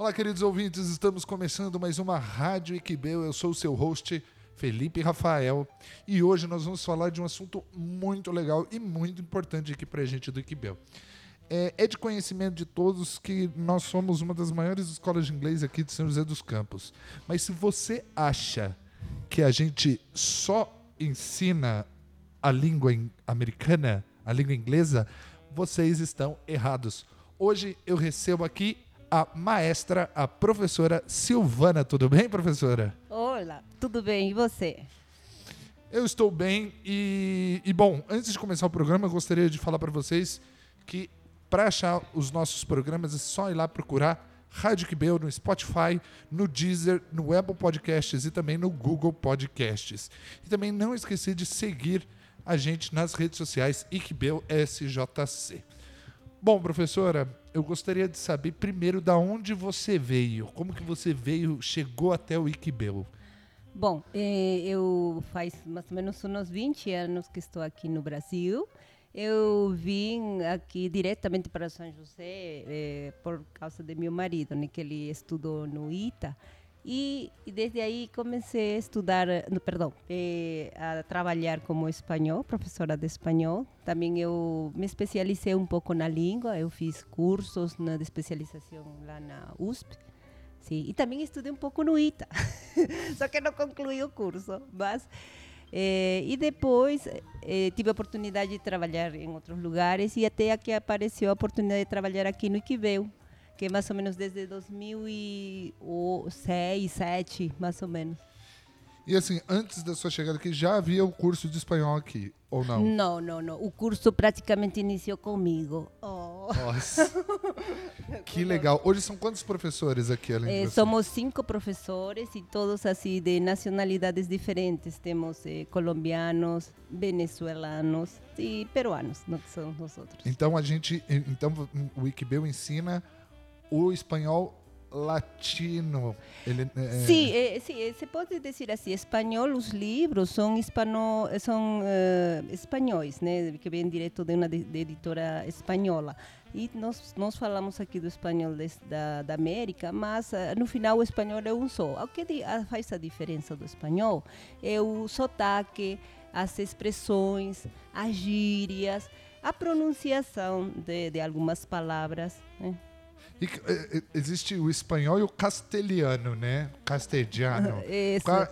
Olá, queridos ouvintes, estamos começando mais uma Rádio Equibeu. Eu sou o seu host, Felipe Rafael, e hoje nós vamos falar de um assunto muito legal e muito importante aqui para a gente do Equibeu. É, é de conhecimento de todos que nós somos uma das maiores escolas de inglês aqui de São José dos Campos. Mas se você acha que a gente só ensina a língua americana, a língua inglesa, vocês estão errados. Hoje eu recebo aqui a maestra, a professora Silvana. Tudo bem, professora? Olá, tudo bem. E você? Eu estou bem e, e bom, antes de começar o programa, eu gostaria de falar para vocês que para achar os nossos programas é só ir lá procurar Rádio Quibeu no Spotify, no Deezer, no Apple Podcasts e também no Google Podcasts. E também não esquecer de seguir a gente nas redes sociais Iquibeu SJC. Bom, professora, eu gostaria de saber primeiro da onde você veio, como que você veio, chegou até o Iquibeu. Bom, eh, eu faz mais ou menos uns 20 anos que estou aqui no Brasil. Eu vim aqui diretamente para São José eh, por causa de meu marido, né, que ele estudou no ITA. E, desde aí comecei a estudar, no, eh, a trabalhar como espanhol, professora de espanhol. Também eu me especializei um pouco na língua, eu fiz cursos na, de especialização lá na USP. Sim, e também estudei um pouco no ITA, só que não concluí o curso. Mas, eh, e depois eh, tive a oportunidade de trabalhar em outros lugares e até que apareceu a oportunidade de trabalhar aqui no Iquibeu, que é mais ou menos desde 2006, 2007, mais ou menos. E assim, antes da sua chegada aqui, já havia o curso de espanhol aqui, ou não? Não, não, não. O curso praticamente iniciou comigo. Oh. Nossa. que legal. Hoje são quantos professores aqui, além eh, você? Somos cinco professores e todos assim de nacionalidades diferentes. Temos eh, colombianos, venezuelanos e peruanos, não são nós outros. Então a gente, então o Wikibeu ensina o espanhol latino. Ele, é... Sí, eh, sí, se pode dizer assim, espanhol, os livros são, hispano, são uh, espanhóis, né, que vêm direto de uma de, de editora espanhola. E nós, nós falamos aqui do espanhol de, da, da América, mas uh, no final o espanhol é um só. O que faz a diferença do espanhol é o sotaque, as expressões, as gírias, a pronunciação de, de algumas palavras, né? E, existe o espanhol e o castelhano, né? Castelhano. Qual,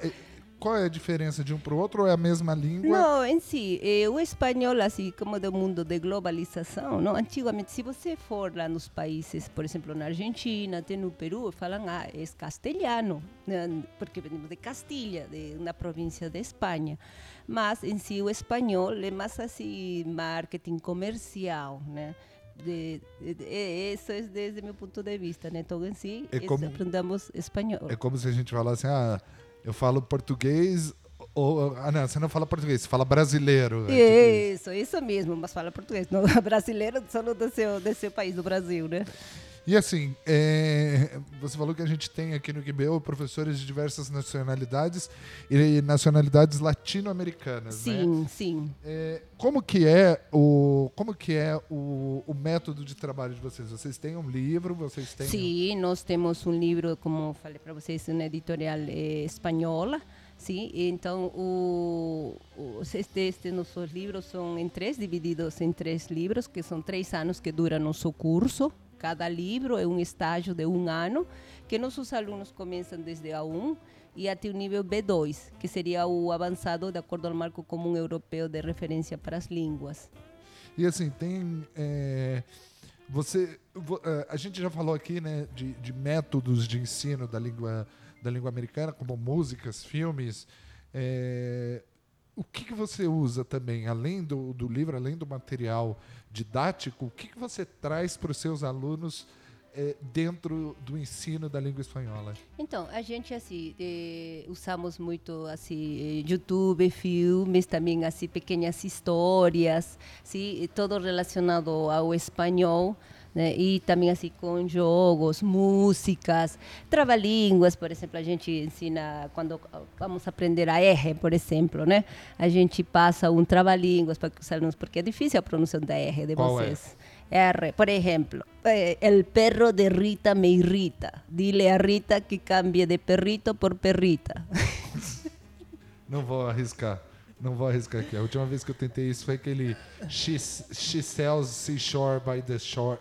qual, é a diferença de um para o outro ou é a mesma língua? Não, em si, eh, o espanhol, assim como do mundo de globalização, não? antigamente, se você for lá nos países, por exemplo, na Argentina, até no Peru, falam, ah, é castelhano, né? porque venimos de Castilha, de uma província de Espanha. Mas, em si, o espanhol é mais assim, marketing comercial, né? De, de, de, isso é desde meu ponto de vista, né? Então, si, é como, aprendemos espanhol. É como se a gente falasse, ah, eu falo português ou, ah, não, você não fala português, você fala brasileiro. É isso, isso mesmo, mas fala português. Não, brasileiro só do seu, do seu país, do Brasil, né? E assim, é, você falou que a gente tem aqui no QBO professores de diversas nacionalidades e nacionalidades latino-americanas, sim, né? Sim, é, como que é o como que é o, o, método de trabalho de vocês? Vocês têm um livro? Vocês têm? Sim, um... nós temos um livro, como falei para vocês, uma editorial é, espanhola. Sim, então o, o, este, este, nossos livros são em três, divididos em três livros, que são três anos que dura nosso curso, Cada livro é um estágio de um ano, que nossos alunos começam desde A1 e até o nível B2, que seria o avançado de acordo ao marco comum europeu de referência para as línguas. E assim, tem. É, você. É, a gente já falou aqui né, de, de métodos de ensino da língua, da língua americana, como músicas, filmes. É, o que, que você usa também, além do, do livro, além do material didático, o que, que você traz para os seus alunos é, dentro do ensino da língua espanhola? Então, a gente assim eh, usamos muito assim YouTube, filmes, também assim pequenas histórias, sim, todo relacionado ao espanhol. Né? E também assim com jogos, músicas, trava-línguas, por exemplo, a gente ensina quando vamos aprender a R, por exemplo, né? A gente passa um trava-línguas para os alunos, porque é difícil a pronúncia da R de Qual é? vocês. R, por ejemplo, eh, el perro de Rita me irrita. Dile a Rita que cambie de perrito por perrita. Não vou arriscar. Não vou arriscar aqui. A última vez que eu tentei isso foi aquele She, she sells seashore by the shore.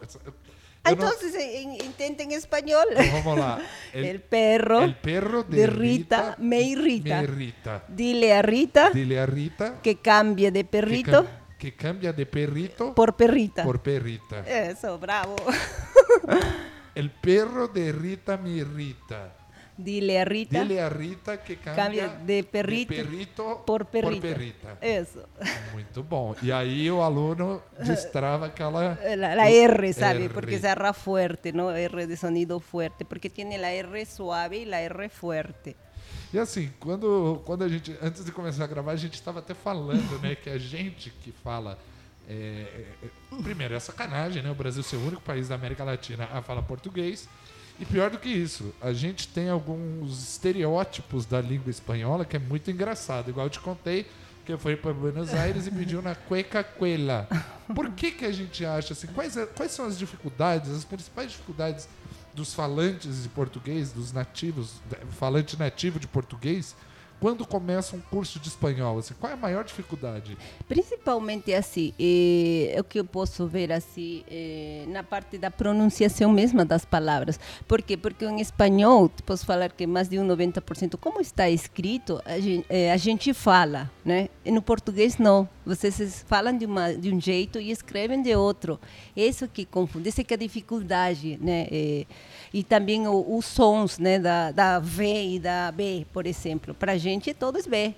Eu não- Entonces, en- intenta en español. Vamos lá. El, perro el perro de, de Rita, me irrita. me irrita. Dile a Rita Dile a Rita que cambie de que, perrito cam- que cambia de perrito por perrita. por perrita. Eso, bravo. El perro de Rita me irrita. Dile a Rita Dile a Rita que cambia, Cambia de perrito perrito por perrita. perrita. Eso. Muito bom. E aí o aluno destrava aquela. La, la R, ¿sabe? R. Porque se arra fuerte, ¿no? R de sonido fuerte, porque tiene la R suave y la R fuerte. E assim, quando, quando a gente. Antes de começar a gravar, a gente estava até falando, né? Que a gente que fala. é, é, é, primeiro, é sacanagem, né? O Brasil ser o único país da América Latina a falar português. E pior do que isso, a gente tem alguns estereótipos da língua espanhola que é muito engraçado. Igual eu te contei que eu fui para Buenos Aires e pediu na cueca cuela. Por que, que a gente acha assim? Quais, é- quais são as dificuldades, as principais dificuldades dos falantes de português, dos nativos, falante nativo de português, quando começa um curso de espanhol? Assim, qual é a maior dificuldade? Principalmente assim, eh, o que eu posso ver assim eh, na parte da pronunciação mesma das palavras. Por quê? Porque em espanhol, posso falar que mais de um 90%, como está escrito, a gente, eh, a gente fala, né? E no português não. Vocês falam de, uma, de um jeito e escrevem de outro. Isso que confunde, isso que é a dificuldade, né? E também os sons, né? Da, da V e da B, por exemplo. Para a gente, todos B,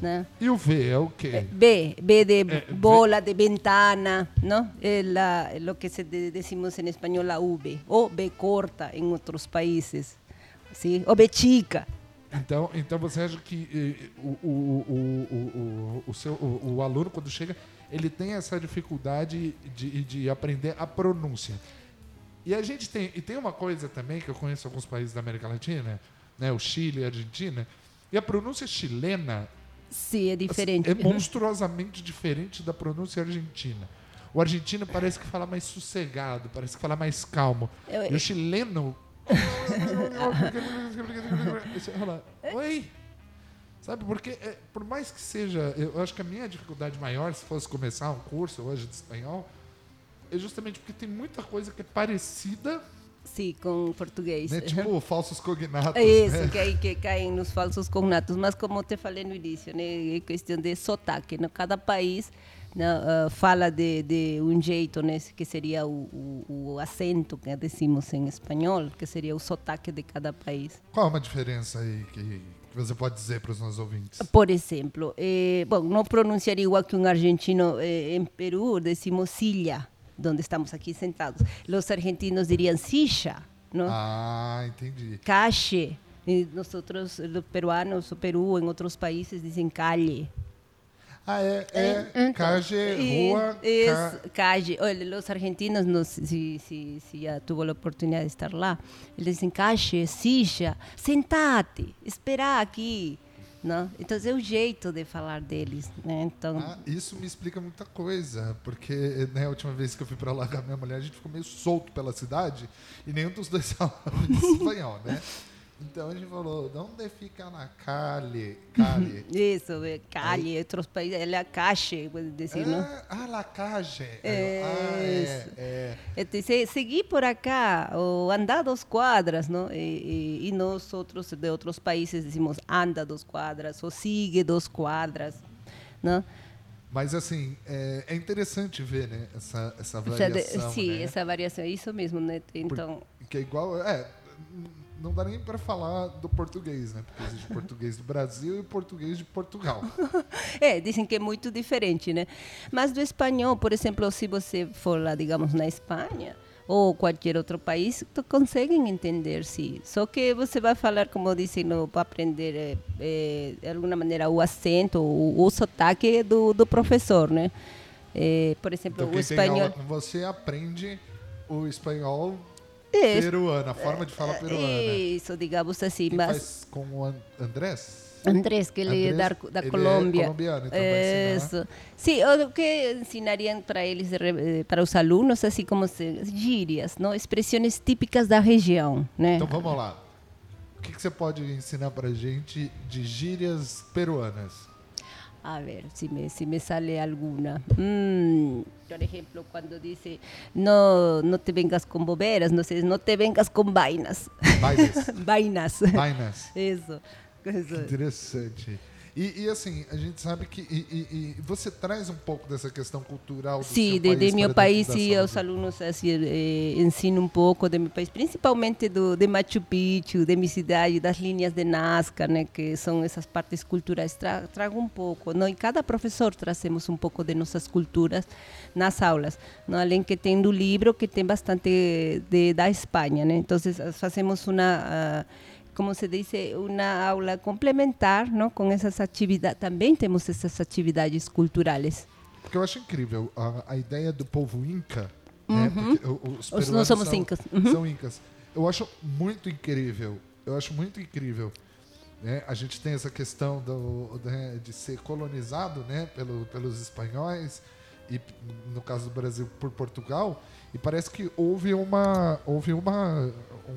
né? E o V é o quê? B, B de Eh, bola, de ventana, ¿no? Es la- lo que se de- decimos en español la V, o B corta en otros países, ¿sí? O B chica. Então, então você acha que eh, o, o, o, o seu, o, o aluno, quando chega, ele tem essa dificuldade de, de aprender a pronúncia. E a gente tem, e tem uma coisa também que eu conheço alguns países da América Latina, né, o Chile, a Argentina, e a pronúncia chilena Sí, es diferente. é monstruosamente diferente da pronúncia argentina. O argentino parece que fala mais sossegado, parece que fala mais calmo. Eu- E o chileno. Fala, Oi! Sabe, porque é, por mais que seja. Eu acho que a minha dificuldade maior, se fosse começar um curso hoje de espanhol, é justamente porque tem muita coisa que é parecida, Sí, con portugués. né? Tipo falsos cognatos. Isso, né? que aí que caem nos falsos cognatos. Mas como te falei no início, né, é questão de sotaque. Né? Cada país né, ah, fala de, de um jeito, né, que seria o, o, o acento que decimos em espanhol, que seria o sotaque de cada país. Qual é uma diferença aí que, que você pode dizer para os nossos ouvintes? Por exemplo, eh, bom, não pronunciar igual que um argentino eh, em Peru, decimos silla, onde estamos aqui sentados. Os argentinos diriam silla, não? Ah, entendi. calle. E nós os peruanos, o Peru, em outros países, dizem calle. Ah, é, é calle, E- rua, es ca... calle. Olha, os argentinos, no sé si, si, si ya tuvo a oportunidade de estar lá, eles dizem calle, silla, sentate, espera aqui. Então, é o jeito de falar deles. Né? Então, Ah, isso me explica muita coisa, porque né, a última vez que eu fui pra lá com a minha mulher, a gente ficou meio solto pela cidade e nenhum dos dois falava espanhol, né? Então a gente falou, onde fica na calle? Calle. isso, é calle, outros países, é a calle, pode dizer, não? ah, ah, la calle. É, ah, é, é. Este, se, seguir por acá ou andar dos quadras, não? E, e, e nós outros de outros países dizemos anda dos quadras ou sigue dos quadras, não? Mas assim, é, é interessante ver, né, essa, essa variação, sim, né? essa variação, é isso mesmo, né? Então, Que é igual. É, não dá nem para falar do português, né? Porque existe português do Brasil e português de Portugal. é, dizem que é muito diferente, né? Mas do espanhol, por exemplo, se você for lá, digamos, na Espanha ou qualquer outro país, conseguem entender, sim. Só que você vai falar, como dizem, para aprender eh, de alguma maneira o acento, o, o sotaque do, do professor, né? Eh, por exemplo, Então o espanhol. aula você aprende o espanhol É, peruano, a forma de falar peruana. Isso, digamos assim, Quem mas faz com o An- Andrés? Andrés, que ele é da, Andrés, da ele é Colômbia. colombiano, então. Isso. Sim, o que ensinariam para eles, eh, para os alunos, assim como se, gírias, não? expressões típicas da região, né? Então vamos lá. O que, que você pode ensinar pra gente de gírias peruanas? A ver, si me, si me sale alguna. Mm, por ejemplo, cuando dice, no, no te vengas con boberas, no sé, no te vengas con vainas. Vainas. vainas. Vainas. Eso. eso. Interessante. E, e, assim, a gente sabe que e, e- e você traz um pouco dessa questão cultural do seu de, de país mi para país dentro da sí, sala os de- alunos assim, eh, ensino um pouco de meu país, principalmente do, de Machu Picchu, de minha cidade, das linhas de Nazca, né, que são essas partes culturais. Tra, trago um pouco, não? e cada professor trazemos um pouco de nossas culturas nas aulas. Não? Além que tem do livro, que tem bastante de, da Espanha. Né? Então, fazemos uma... ah, como se diz, uma aula complementar não? com essas atividades. Também temos essas atividades culturais. Porque eu acho incrível a, a ideia do povo inca, né? Porque o- os Os- nós somos são, incas. Uhum. São incas. Eu acho muito incrível. Eu acho muito incrível. né? A gente tem essa questão do, né, de ser colonizado né, pelo, pelos espanhóis e no caso do Brasil por Portugal e parece que houve uma houve uma um,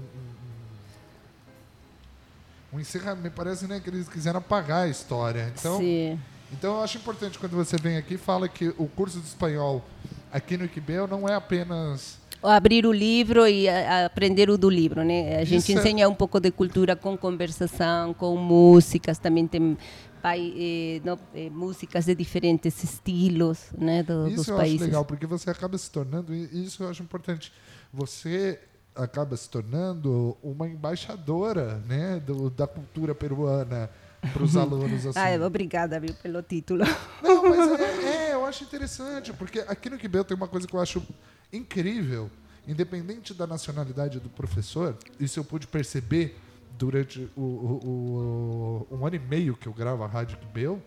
um, encerramento parece né que eles quiseram apagar a história então Sim. então eu acho importante quando você vem aqui fala que o curso de espanhol aqui no Iquibel não é apenas abrir o livro e a- a aprender o do livro, né? A gente Isso é- ensina um pouco de cultura com conversação, com músicas, também tem pai, eh, não, eh, músicas de diferentes estilos, né, do, dos Isso eu países. acho legal, porque você acaba se tornando, isso eu acho importante, você acaba se tornando uma embaixadora né, do, da cultura peruana para os alunos. Assim. Ah, obrigada, viu, pelo título. Não, mas é, é, eu acho interessante, porque aqui no Quibel tem uma coisa que eu acho incrível, independente da nacionalidade do professor, isso eu pude perceber durante o, o- o- um ano e meio que eu gravo a Rádio Quibel,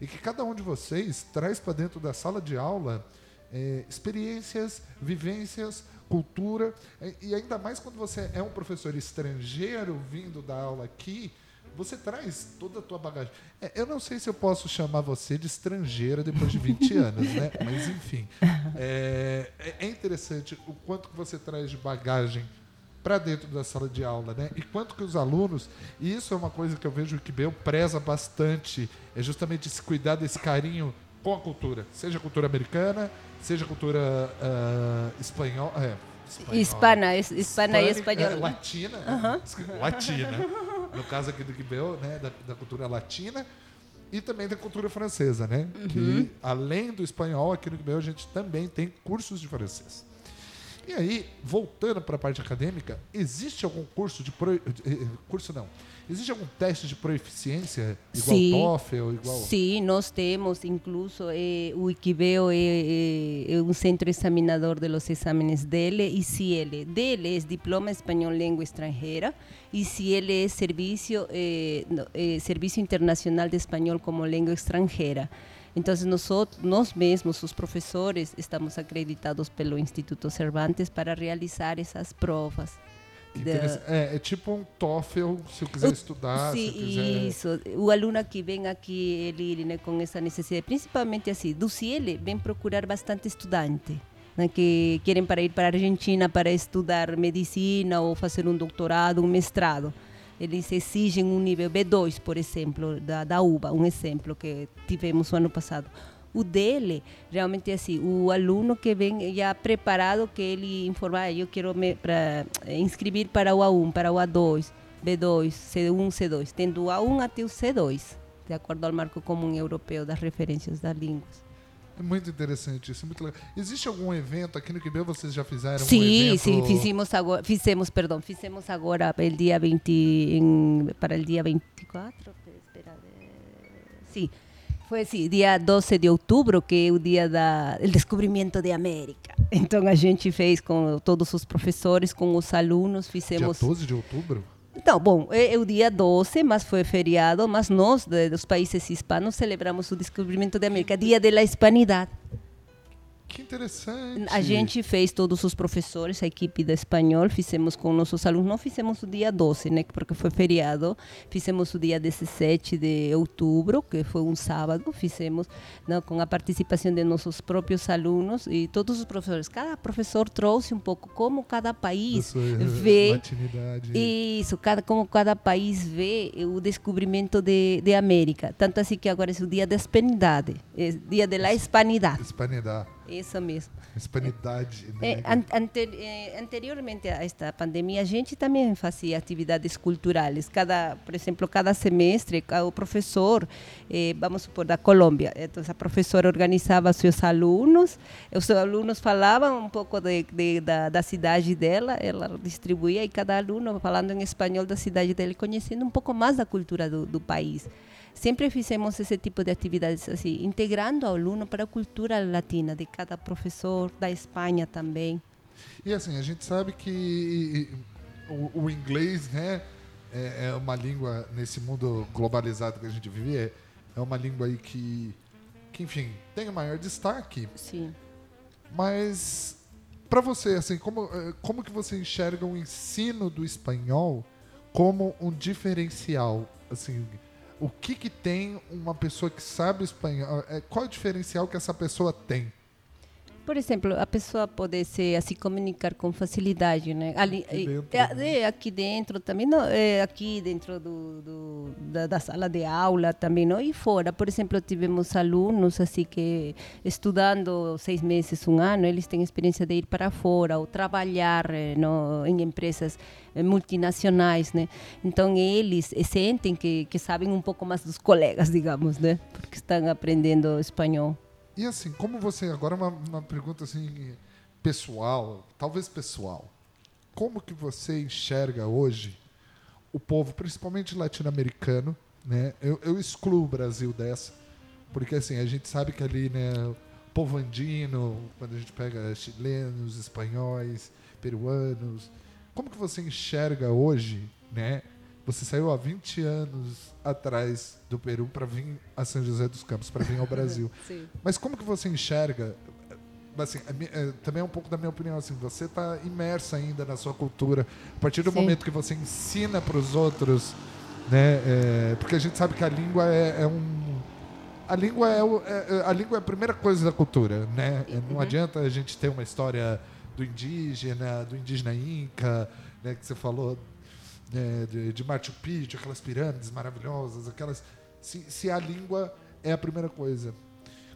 e que cada um de vocês traz para dentro da sala de aula é, experiências, vivências, cultura, e- ainda mais quando você é um professor estrangeiro vindo da aula aqui, você traz toda a tua bagagem. É, eu não sei se eu posso chamar você de estrangeira depois de 20 anos, né? Mas enfim, é, é- é interessante o quanto que você traz de bagagem para dentro da sala de aula, né? E quanto que os alunos, e isso é uma coisa que eu vejo que Bel preza bastante, é justamente esse cuidar desse carinho com a cultura, seja a cultura americana, seja a cultura ah, espanhola, é, espanhola. Hispana, es- hispana e espanhola. é, latina, né? latina. No caso aqui do Quibel, né, da, da cultura latina e também da cultura francesa, né? Que além do espanhol, aqui no Quibel a gente também tem cursos de francês. E aí, voltando para a parte acadêmica, existe algum curso de pro... eh, eh, curso não? Existe algum teste de proeficiência igual Sim. TOEFL, igual Sim, nós temos, incluso eh, o Iquibeo é, é, é um centro examinador dos exames dele e CL. Dele é Diploma Espanhol Língua Estrangeira e CL é Serviço, eh, no- eh, Serviço Internacional de Espanhol como Língua Estrangeira. Então, nós, nós mesmos, os professores, estamos acreditados pelo Instituto Cervantes para realizar essas provas. É, é tipo um TOEFL, se eu quiser estudar, Sim, se eu quiser... isso. O aluno que vem aqui, ele né, com essa necessidade, principalmente assim, do CIEL, vem procurar bastante estudante. Né, que querem para ir para a Argentina para estudar medicina ou fazer um doutorado, um mestrado. Eles exigem um nível B2, por exemplo, da, da UBA, um exemplo que tivemos o ano passado. O dele, realmente é assim, o aluno que vem já preparado, que ele informa, ah, eu quero me pra, eh, inscrever para o A1, para o A2, B2, C1, C2, tendo o A1 até o C2, de acordo ao marco comum europeu das referências das línguas. Muito interessante isso, muito legal. Existe algum evento aqui no Quibel vocês já fizeram um Sim, evento? sim, fizemos agora, fizemos, perdão, fizemos agora el dia 20, em, para o dia 24, espera, sim, foi assim, dia 12 de outubro, que é o dia da el descobrimento de América. Então a gente fez com todos os professores, com os alunos, Dia fizemos... 12 de outubro? Então, bom, é, é o dia 12, mas foi feriado, mas nós, de- dos países hispanos, celebramos o descobrimento da América, Dia da Hispanidade. Que interessante. A gente fez todos os professores, a equipe da espanhol, fizemos com nossos alunos, não fizemos o dia 12, né, porque foi feriado, fizemos o dia 17 de outubro, que foi um sábado, fizemos não, com a participação de nossos próprios alunos e todos os professores. Cada professor trouxe um pouco como cada país vê latinidade. isso, cada, como cada país vê o descobrimento de, de América. Tanto assim que agora é o dia da hispanidade, é dia da hispanidade. Hispanidade. Isso mesmo. Hispanidade. É, né? an- ante- eh, anteriormente a esta pandemia, a gente também fazia atividades culturais. Cada, por exemplo, cada semestre, o professor, eh, vamos supor, da Colômbia, então a professora organizava seus alunos, os alunos falavam um pouco de, de- da, da cidade dela, ela distribuía e cada aluno falando em espanhol da cidade dele, conhecendo um pouco mais da cultura do, do país. Sempre fizemos esse tipo de atividades assim, integrando o aluno para a cultura latina de cada professor, da Espanha também. E assim, a gente sabe que o, o inglês, né, é, é uma língua nesse mundo globalizado que a gente vive, é, é uma língua aí que, que, enfim, tem o maior destaque. Sim. Mas para você, assim, como, eh, como que você enxerga o ensino do espanhol como um diferencial? Assim, o que que tem uma pessoa que sabe espanhol? eh, Qual é o diferencial que essa pessoa tem? Por exemplo, a pessoa poder se assim comunicar com facilidade, né? Ali, Aqui dentro, é, né? é, aqui dentro também, não, é, aqui dentro do, do- da, da sala de aula também, não? E fora, por exemplo, tivemos alunos assim que estudando seis meses, um ano, eles têm experiência de ir para fora ou trabalhar eh, no, em empresas eh, multinacionais, né? Então eles eh, sentem que, que sabem um pouco mais dos colegas, digamos, né? Porque estão aprendendo espanhol. E assim, como você. Agora uma, uma pergunta assim, pessoal, talvez pessoal. Como que você enxerga hoje o povo, principalmente latino-americano, né? Eu, eu excluo o Brasil dessa, porque assim, a gente sabe que ali, né, o povo andino, quando a gente pega chilenos, espanhóis, peruanos, como que você enxerga hoje, né? Você saiu há 20 anos atrás do Peru para vir a São José dos Campos, para vir ao Brasil. Mas como que você enxerga? Assim, eh, também é um pouco da minha opinião. Assim, você está imersa ainda na sua cultura. A partir do Sim. momento que você ensina para os outros, né? eh, porque a gente sabe que a língua é, é um a língua é, o- é- é- a língua é a primeira coisa da cultura, né? Não adianta a gente ter uma história do indígena, do indígena inca, né? Que você falou né, de, de Machu Picchu, aquelas pirâmides maravilhosas, aquelas. Se, se a língua é a primeira coisa.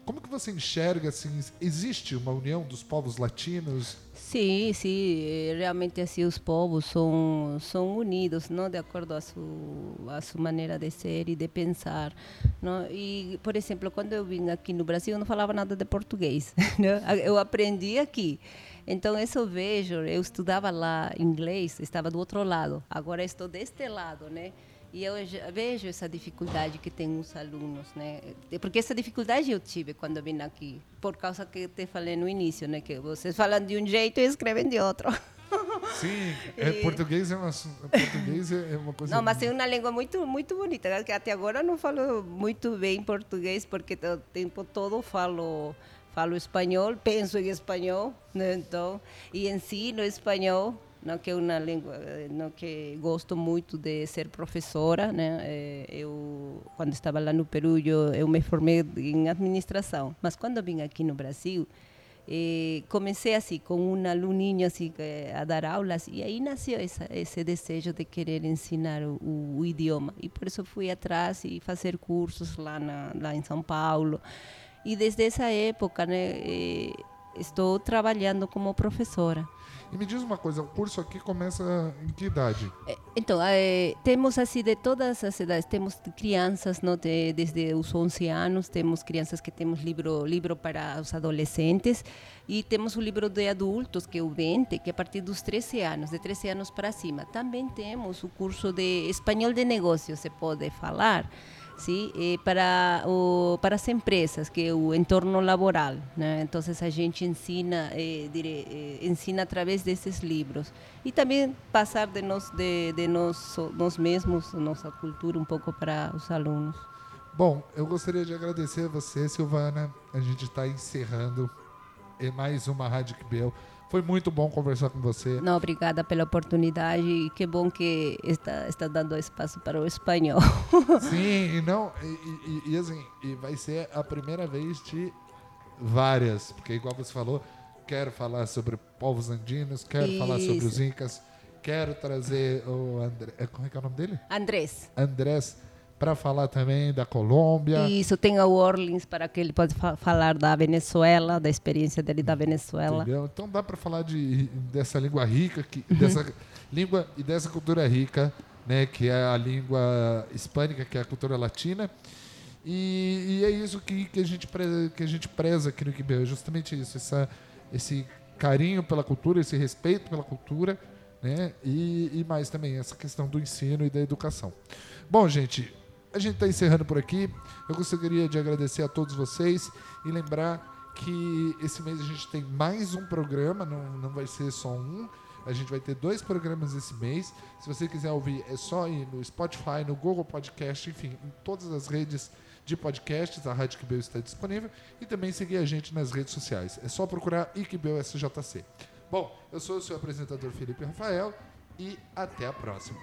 Como que você enxerga assim? Existe uma união dos povos latinos? Sim, sim, eh, realmente assim os povos são são unidos, não, de acordo a sua a sua maneira de ser e de pensar, não? E por exemplo, quando eu vim aqui no Brasil, eu não falava nada de português? Eu aprendi aqui. Então isso eu vejo, eu estudava lá inglês, estava do outro lado. Agora estou deste lado, né? E eu vejo essa dificuldade que tem os alunos, né? Porque essa dificuldade eu tive quando vim aqui, por causa que te falei no início, né? Que vocês falam de um jeito e escrevem de outro. Sim, é, português é uma, português é uma coisa. Não, mas é uma língua muito muito bonita. né? Que até agora eu não falo muito bem português porque o tempo todo falo falo espanhol, penso em espanhol, né? Então, e ensino espanhol, não que é uma língua, eh, não que gosto muito de ser professora, né? Eh, Eu quando estava lá no Peru eu, eu me formei em administração, mas quando eu vim aqui no Brasil eh, comecei assim com um aluninho assim eh, a dar aulas e aí nasceu essa, esse desejo de querer ensinar o, o, o idioma. E por isso fui atrás e fazer cursos lá na, lá em São Paulo. E desde essa época né eh, estou trabalhando como professora E me diz uma coisa, o curso aqui começa em que idade? Eh, Então, eh, temos assim de todas as idades, temos crianças não, de, desde os 11 anos, temos crianças que temos livro livro para os adolescentes e temos o livro de adultos, que é o 20, que é a partir dos 13 anos, de 13 anos para cima. Também temos o curso de espanhol de negócios, se pode falar, sim, eh, para o, para as empresas, que é o entorno laboral, né? Então a gente ensina eh, dire, eh, ensina através desses livros e também passar de nós de, de nós nós mesmos nossa cultura um pouco para os alunos. Bom, eu gostaria de agradecer a você, Silvana. A gente está encerrando em mais uma Rádio Quibel. Foi muito bom conversar com você. Não, obrigada pela oportunidade e que bom que está, está dando espaço para o espanhol. Sim, e não, e, e, e assim, e vai ser a primeira vez de várias, porque igual você falou, quero falar sobre povos andinos, quero Isso. falar sobre os incas, quero trazer o André, como é que é o nome dele? Andrés. Andrés para falar também da Colômbia. Isso, tem o Orleans para que ele pode fa falar da Venezuela, da experiência dele da Venezuela. Entendeu? Então dá para falar de, dessa língua rica, que, Uhum. dessa língua e dessa cultura rica, né, que é a língua hispânica, que é a cultura latina. E, e é isso que, que, a gente preza, que a gente preza aqui no Quibeu, é justamente isso, essa, esse carinho pela cultura, esse respeito pela cultura, né, e, e mais também essa questão do ensino e da educação. Bom, gente, a gente está encerrando por aqui. Eu gostaria de agradecer a todos vocês e lembrar que esse mês a gente tem mais um programa, não, não vai ser só um. A gente vai ter dois programas esse mês. Se você quiser ouvir, é só ir no Spotify, no Google Podcast, enfim, em todas as redes de podcasts, a Rádio Quibeu está disponível. E também seguir a gente nas redes sociais. É só procurar Iquibeu SJC. Bom, eu sou o seu apresentador Felipe Rafael e até a próxima.